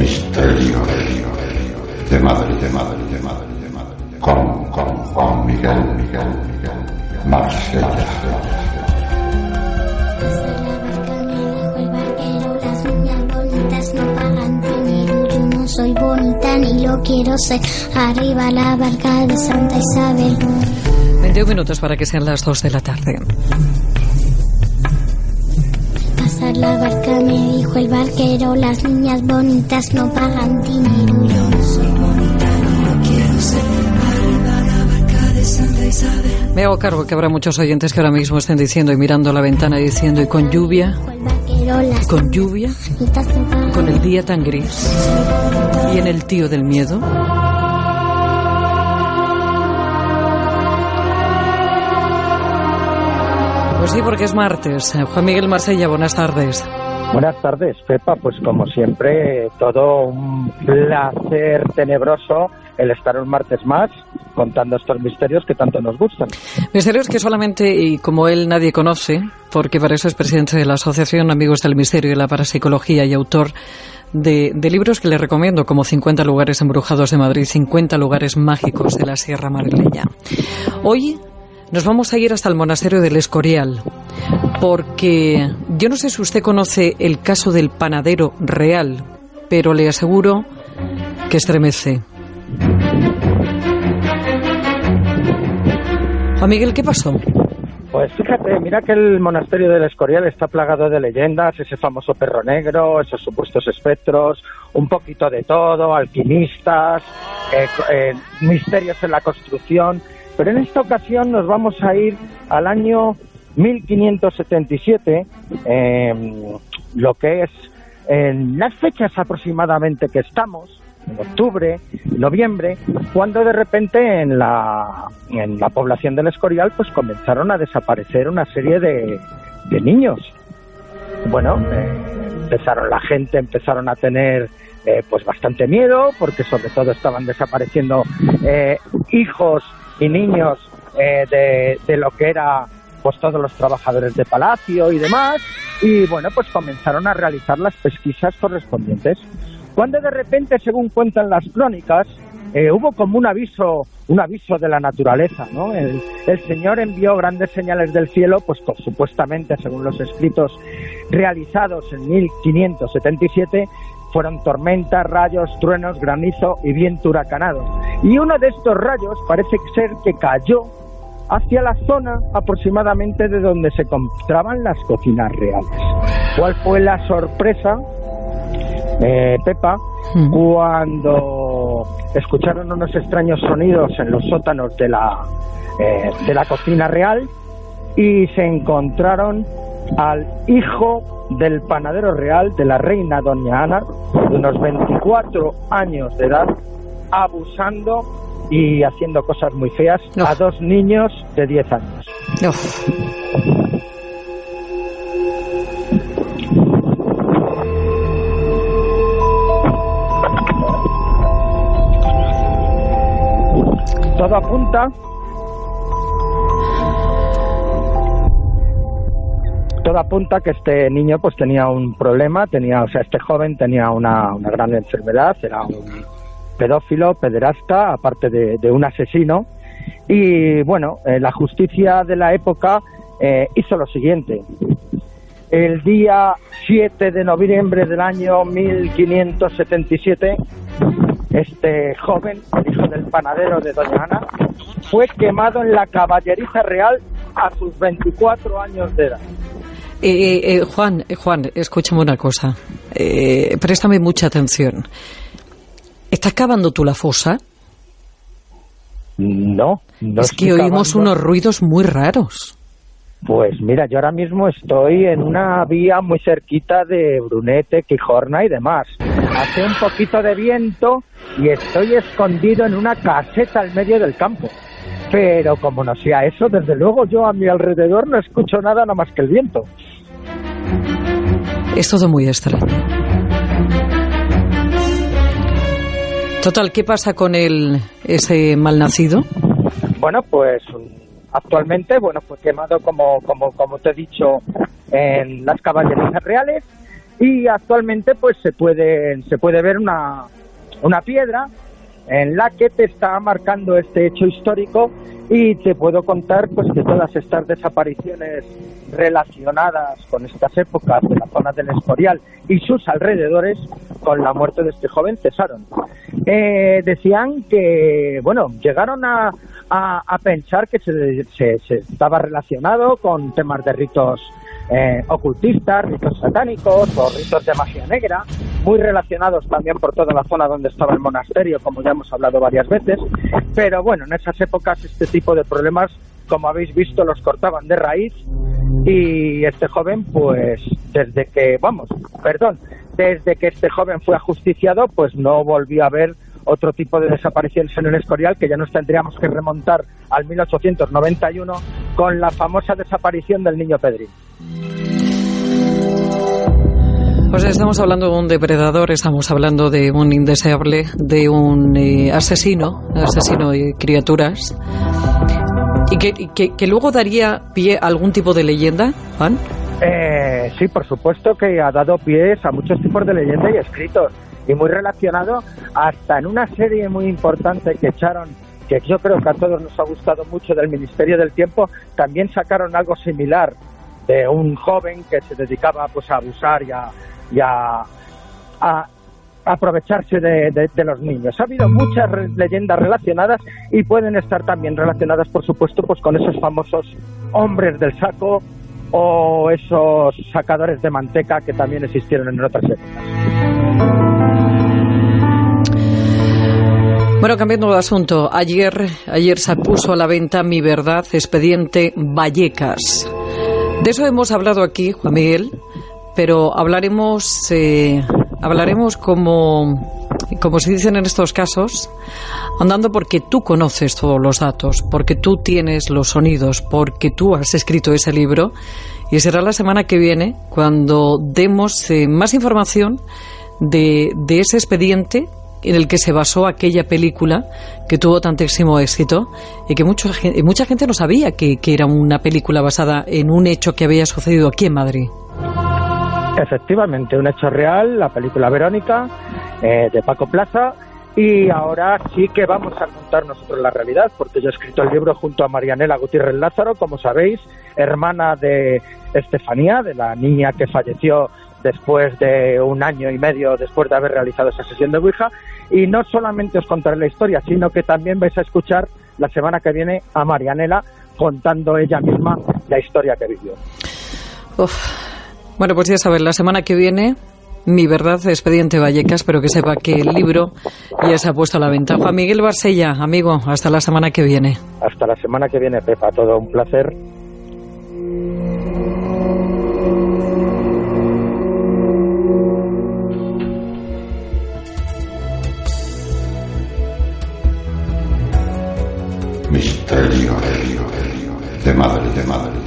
Misterio de Madrid, de Madrid, de Madrid, de Madrid. Con, con Juan Miguel, Miguel, Miguel, Marsella. soy bonita ni lo quiero ser. Arriba la barca de Santa Isabel. 21 minutos para que sean las 2 de la tarde. Pasar la barca el barquero, las niñas bonitas no pagan dinero. Yo no soy bonita ni lo quiero ser. Arriba la barca de Santa Isabel. Me hago cargo que habrá muchos oyentes que ahora mismo estén diciendo y mirando la ventana y diciendo, ¿y con lluvia? El barquero, las ¿Con lluvia? no ¿Con el día tan gris? ¿Y en el tío del miedo? Pues sí, porque es martes. Juan Miguel Marsella, buenas tardes. Buenas tardes, Pepa. Pues como siempre, todo un placer tenebroso el estar un martes más contando estos misterios que tanto nos gustan. Misterios que solamente y como él nadie conoce, porque para eso es presidente de la Asociación Amigos del Misterio y la Parapsicología y autor de, libros que le recomiendo, como 50 lugares embrujados de Madrid, 50 lugares mágicos de la Sierra Madrileña. Hoy nos vamos a ir hasta el monasterio del Escorial, porque yo no sé si usted conoce el caso del panadero real, pero le aseguro que estremece. Juan Miguel, ¿qué pasó? Pues fíjate, mira que el monasterio del Escorial está plagado de leyendas, ese famoso perro negro, esos supuestos espectros, un poquito de todo, alquimistas, eh, eh, misterios en la construcción. Pero en esta ocasión nos vamos a ir al año 1577, eh, lo que es en las fechas aproximadamente que estamos, en octubre, noviembre, cuando de repente en la, en la población del Escorial pues comenzaron a desaparecer una serie de, de niños. Bueno, eh, empezaron la gente, empezaron a tener eh, pues bastante miedo, porque sobre todo estaban desapareciendo eh, hijos y niños eh, de, de lo que era pues todos los trabajadores de palacio y demás, y bueno, pues comenzaron a realizar las pesquisas correspondientes. Cuando de repente, según cuentan las crónicas, eh, hubo como un aviso, un aviso de la naturaleza, ¿no? El, el Señor envió grandes señales del cielo, pues supuestamente, según los escritos realizados en 1577, fueron tormentas, rayos, truenos, granizo y viento huracanado. Y uno de estos rayos parece ser que cayó hacia la zona aproximadamente de donde se encontraban las cocinas reales. ¿Cuál fue la sorpresa, eh, Pepa, Hmm. cuando escucharon unos extraños sonidos en los sótanos de la, eh, de la cocina real y se encontraron al hijo del panadero real de la reina doña Ana, de unos 24 años de edad, abusando y haciendo cosas muy feas No. a dos niños de 10 años. Todo apunta todo apunta que este niño pues tenía un problema, tenía, o sea, este joven tenía una, una gran enfermedad, era un pedófilo, pederasta, aparte de, de un asesino. Y bueno, eh, la justicia de la época eh, hizo lo siguiente. El día 7 de noviembre del año 1577, este joven, hijo del panadero de Doña Ana, fue quemado en la caballeriza real a sus 24 años de edad. Eh, Juan, Juan, escúchame una cosa. Préstame mucha atención. ¿Estás cavando tú la fosa? No, no es que oímos cavando. unos ruidos muy raros. Pues mira, yo ahora mismo estoy en una vía muy cerquita de Brunete, Quijorna y demás. Hace un poquito de viento y estoy escondido en una caseta al medio del campo. Pero como no sea eso, desde luego yo a mi alrededor no escucho nada nada más que el viento. Es todo muy extraño. Total, ¿qué pasa con el ese malnacido? Bueno, pues actualmente, bueno, fue quemado como, como, como te he dicho en las caballerizas reales y actualmente pues se puede, se puede ver una, una piedra en la que te está marcando este hecho histórico y te puedo contar pues que todas estas desapariciones relacionadas con estas épocas de la zona del Escorial y sus alrededores con la muerte de este joven cesaron. Eh, decían que, bueno, llegaron a, a, pensar que se, se, estaba relacionado con temas de ritos eh, ocultistas, ritos satánicos o ritos de magia negra, muy relacionados también por toda la zona donde estaba el monasterio, como ya hemos hablado varias veces. Pero bueno, en esas épocas este tipo de problemas, como habéis visto, los cortaban de raíz y este joven, pues desde que, vamos, perdón, desde que este joven fue ajusticiado, pues no volvió a ver otro tipo de desapariciones en el Escorial que ya nos tendríamos que remontar al 1891 con la famosa desaparición del niño Pedrín. Pues estamos hablando de un depredador, estamos hablando de un indeseable, de un eh, asesino, asesino de criaturas, y que, que, luego daría pie a algún tipo de leyenda, Juan. Eh, sí, por supuesto que ha dado pies a muchos tipos de leyendas y escritos, y muy relacionado hasta en una serie muy importante que echaron que yo creo que a todos nos ha gustado mucho del Ministerio del Tiempo, también sacaron algo similar de un joven que se dedicaba pues a abusar y a, y a, aprovecharse de, los niños. Ha habido muchas leyendas relacionadas y pueden estar también relacionadas, por supuesto, pues con esos famosos hombres del saco o esos sacadores de manteca que también existieron en otras épocas. Bueno, cambiando de asunto, ayer, ayer se puso a la venta Mi Verdad, expediente Vallecas. De eso hemos hablado aquí, Juan Miguel, pero hablaremos, eh, hablaremos como, como se dicen en estos casos, andando porque tú conoces todos los datos, porque tú tienes los sonidos, porque tú has escrito ese libro y será la semana que viene cuando demos eh, más información de, ese expediente en el que se basó aquella película que tuvo tantísimo éxito y que gente, mucha gente no sabía que, era una película basada en un hecho que había sucedido aquí en Madrid. Efectivamente, un hecho real, la película Verónica eh, de Paco Plaza. Y ahora sí que vamos a contar nosotros la realidad, porque yo he escrito el libro junto a Marianela Gutiérrez Lázaro, como sabéis, hermana de Estefanía, de la niña que falleció después de un año y medio después de haber realizado esa sesión de Ouija. Y no solamente os contaré la historia, sino que también vais a escuchar la semana que viene a Marianela contando ella misma la historia que vivió. Bueno, pues ya sabes, la semana que viene, mi verdad, expediente Vallecas, pero que sepa que el libro ya se ha puesto a la venta. Juan Miguel Barsella, amigo, hasta la semana que viene. Hasta la semana que viene, Pepa, todo un placer. Misterio de madre, de madre,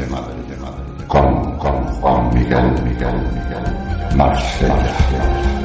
Miguel, Marsella.